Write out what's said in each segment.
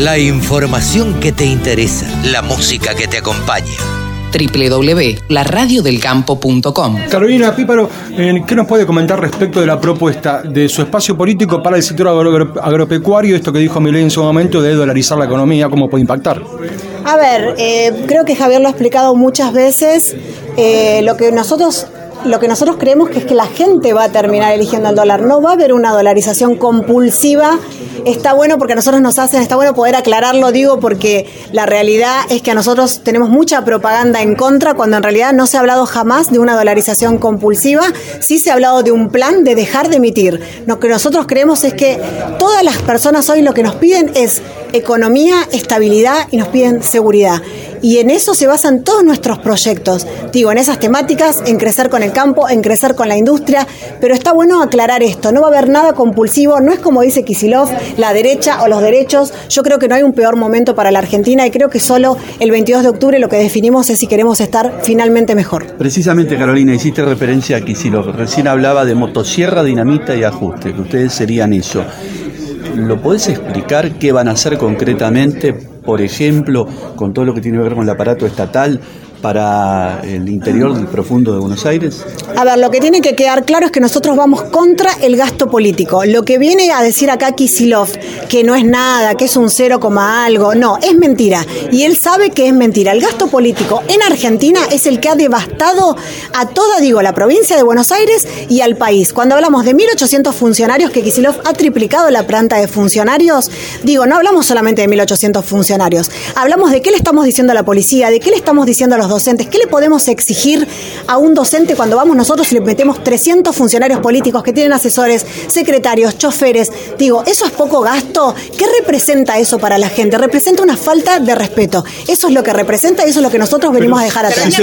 La información que te interesa, la música que te acompaña www.laradiodelcampo.com. Carolina Píparo, eh, ¿qué nos puede comentar respecto de la propuesta de su espacio político para el sector agropecuario, esto que dijo Milei en su momento de dolarizar la economía, cómo puede impactar? A ver, eh, creo que Javier lo ha explicado muchas veces. Eh, lo que nosotros lo que nosotros creemos que es que la gente va a terminar eligiendo el dólar. No va a haber una dolarización compulsiva. Está bueno porque a nosotros nos hacen, está bueno poder aclararlo, digo, porque la realidad es que a nosotros tenemos mucha propaganda en contra cuando en realidad no se ha hablado jamás de una dolarización compulsiva. Sí se ha hablado de un plan de dejar de emitir. Lo que nosotros creemos es que todas las personas hoy lo que nos piden es economía, estabilidad y nos piden seguridad. Y en eso se basan todos nuestros proyectos. Digo, en esas temáticas, en crecer con el campo, en crecer con la industria, pero está bueno aclarar esto, no va a haber nada compulsivo, no es como dice Kisilov, la derecha o los derechos, yo creo que no hay un peor momento para la Argentina y creo que solo el 22 de octubre lo que definimos es si queremos estar finalmente mejor. Precisamente, Carolina, hiciste referencia a Kisilov, recién hablaba de motosierra, dinamita y ajuste, que ustedes serían eso. ¿Lo podés explicar qué van a hacer concretamente, por ejemplo, con todo lo que tiene que ver con el aparato estatal? Para el interior profundo de Buenos Aires? A ver, lo que tiene que quedar claro es que nosotros vamos contra el gasto político. Lo que viene a decir acá Kisilov, que no es nada, que es un cero coma algo, no, es mentira. Y él sabe que es mentira. El gasto político en Argentina es el que ha devastado a toda, digo, la provincia de Buenos Aires y al país. Cuando hablamos de 1.800 funcionarios, que Kisilov ha triplicado la planta de funcionarios, digo, no hablamos solamente de 1.800 funcionarios. Hablamos de qué le estamos diciendo a la policía, de qué le estamos diciendo a los docentes. ¿Qué le podemos exigir a un docente cuando vamos nosotros y le metemos 300 funcionarios políticos que tienen asesores, secretarios, choferes? Digo, ¿eso es poco gasto? ¿Qué representa eso para la gente? Representa una falta de respeto. Eso es lo que representa y eso es lo que nosotros venimos a dejar atrás.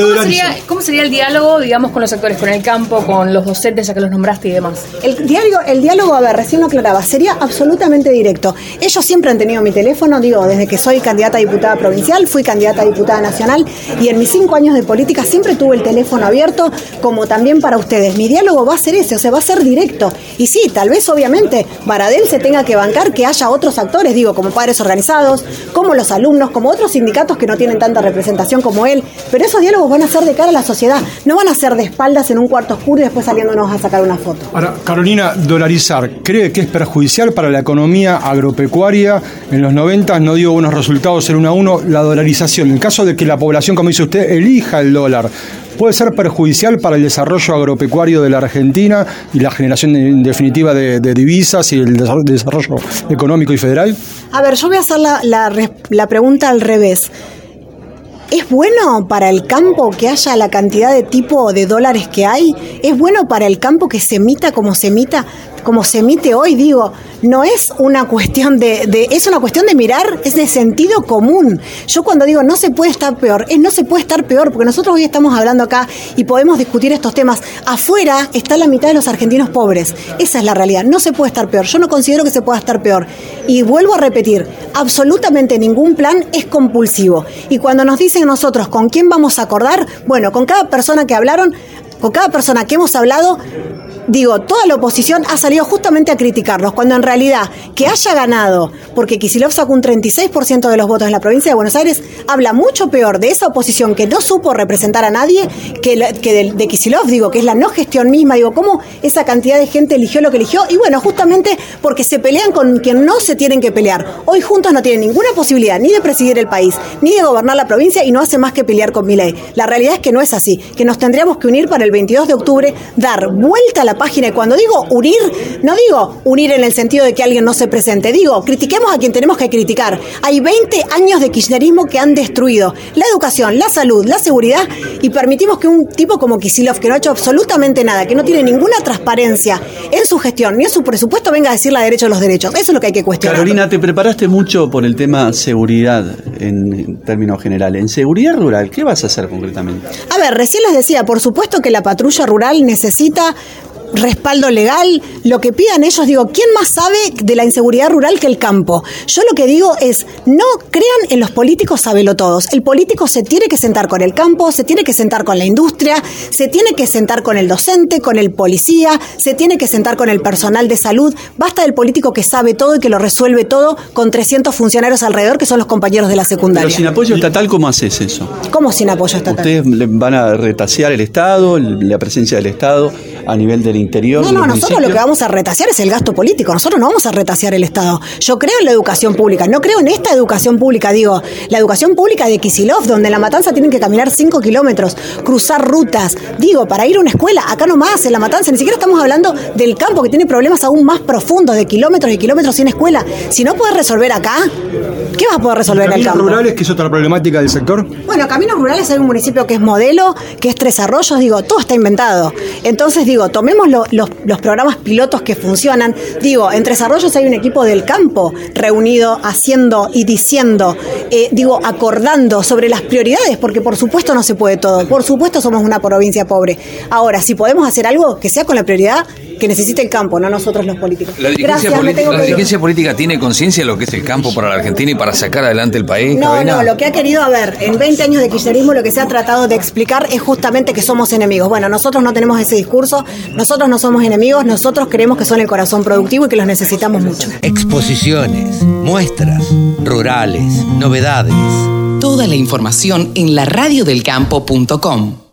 ¿cómo sería, el diálogo, digamos, con los sectores, con el campo, con los docentes, ya que los nombraste y demás? El diálogo, el diálogo, a ver, recién lo aclaraba, sería absolutamente directo. Ellos siempre han tenido mi teléfono, digo, desde que soy candidata a diputada provincial, fui candidata a diputada nacional y en mis cinco años de política siempre tuve el teléfono abierto, como también para ustedes. Mi diálogo va a ser ese, o sea, va a ser directo. Y sí, tal vez obviamente Baradel se tenga que bancar que haya otros actores, digo, como padres organizados, como los alumnos, como otros sindicatos que no tienen tanta representación como él, pero esos diálogos van a ser de cara a la sociedad, no van a ser de espaldas en un cuarto oscuro y después saliéndonos a sacar una foto. Ahora, Carolina, dolarizar, ¿cree que es perjudicial para la economía agropecuaria? En los 90 no dio buenos resultados en uno a uno la dolarización. En caso de que la población, como dice usted, elija el dólar, puede ser perjudicial para el desarrollo agropecuario de la Argentina y la generación en definitiva de, divisas y el desarrollo económico y federal? A ver, yo voy a hacer la, la pregunta al revés. ¿Es bueno para el campo que haya la cantidad de tipo de dólares que hay? ¿Es bueno para el campo que se emita como se emita? Como se emite hoy, digo, no es una cuestión de, es una cuestión de mirar, es de sentido común. Yo cuando digo no se puede estar peor, es no se puede estar peor, porque nosotros hoy estamos hablando acá y podemos discutir estos temas. Afuera está la mitad de los argentinos pobres. Esa es la realidad. No se puede estar peor. Yo no considero que se pueda estar peor. Y vuelvo a repetir, absolutamente ningún plan es compulsivo. Y cuando nos dicen nosotros con quién vamos a acordar, bueno, con cada persona que hablaron, con cada persona que hemos hablado, digo, toda la oposición ha salido justamente a criticarnos, cuando en realidad que haya ganado, porque Kisilov sacó un 36% de los votos en la provincia de Buenos Aires, habla mucho peor de esa oposición que no supo representar a nadie que, que de, Kisilov, digo, que es la no gestión misma, digo, cómo esa cantidad de gente eligió lo que eligió, y bueno, justamente porque se pelean con quien no se tienen que pelear. Hoy juntos no tienen ninguna posibilidad ni de presidir el país, ni de gobernar la provincia, y no hace más que pelear con Milei. La realidad es que no es así, que nos tendríamos que unir para el 22 de octubre, dar vuelta a la página. Y cuando digo unir, no digo unir en el sentido de que alguien no se presente. Digo, critiquemos a quien tenemos que criticar. Hay 20 años de kirchnerismo que han destruido la educación, la salud, la seguridad y permitimos que un tipo como Kisilov, que no ha hecho absolutamente nada, que no tiene ninguna transparencia en su gestión ni en su presupuesto, venga a decir la derecha a los derechos. Eso es lo que hay que cuestionar. Carolina, te preparaste mucho por el tema seguridad en términos generales. En seguridad rural, ¿qué vas a hacer concretamente? A ver, recién les decía, por supuesto que la patrulla rural necesita respaldo legal, lo que pidan ellos, digo, ¿quién más sabe de la inseguridad rural que el campo? Yo lo que digo es, no crean en los políticos sabelo todos. El político se tiene que sentar con el campo, se tiene que sentar con la industria, se tiene que sentar con el docente, con el policía, se tiene que sentar con el personal de salud. Basta del político que sabe todo y que lo resuelve todo con 300 funcionarios alrededor que son los compañeros de la secundaria. Pero sin apoyo estatal, ¿cómo haces eso? ¿Cómo sin apoyo estatal? ¿Ustedes van a retasear el Estado, la presencia del Estado a nivel del interior? No, no, nosotros lo que vamos a retasear es el gasto político. Nosotros no vamos a retasear el Estado. Yo creo en la educación pública, no creo en esta educación pública, digo, la educación pública de Kisilov, donde en la matanza tienen que caminar 5 kilómetros, cruzar rutas. Digo, para ir a una escuela, acá nomás, en la matanza, ni siquiera estamos hablando del campo que tiene problemas aún más profundos, de kilómetros y kilómetros sin escuela. Si no puedes resolver acá, ¿qué vas a poder resolver en el Caminos campo? rurales, que es otra problemática del sector. Bueno, Caminos Rurales hay un municipio que es modelo, que es Tres Arroyos, digo, todo está inventado. Entonces, digo, tomemos lo- los, los programas pilotos que funcionan. Digo, en Tres Arroyos hay un equipo del campo reunido, haciendo y diciendo, eh, digo, acordando sobre las prioridades, porque por supuesto no se puede todo. Por supuesto somos una provincia pobre. Ahora, si podemos hacer algo que sea con la prioridad que necesite el campo, no nosotros los políticos. La dirigencia, Gracias, política, la dirigencia tiene conciencia de lo que es el campo para la Argentina y para sacar adelante el país. No, no, lo que ha querido, a ver, en 20 años de kirchnerismo lo que se ha tratado de explicar es justamente que somos enemigos. Bueno, nosotros no tenemos ese discurso, nosotros no somos enemigos, nosotros creemos que son el corazón productivo y que los necesitamos mucho. Exposiciones, muestras, rurales, novedades. Toda la información en laradiodelcampo.com.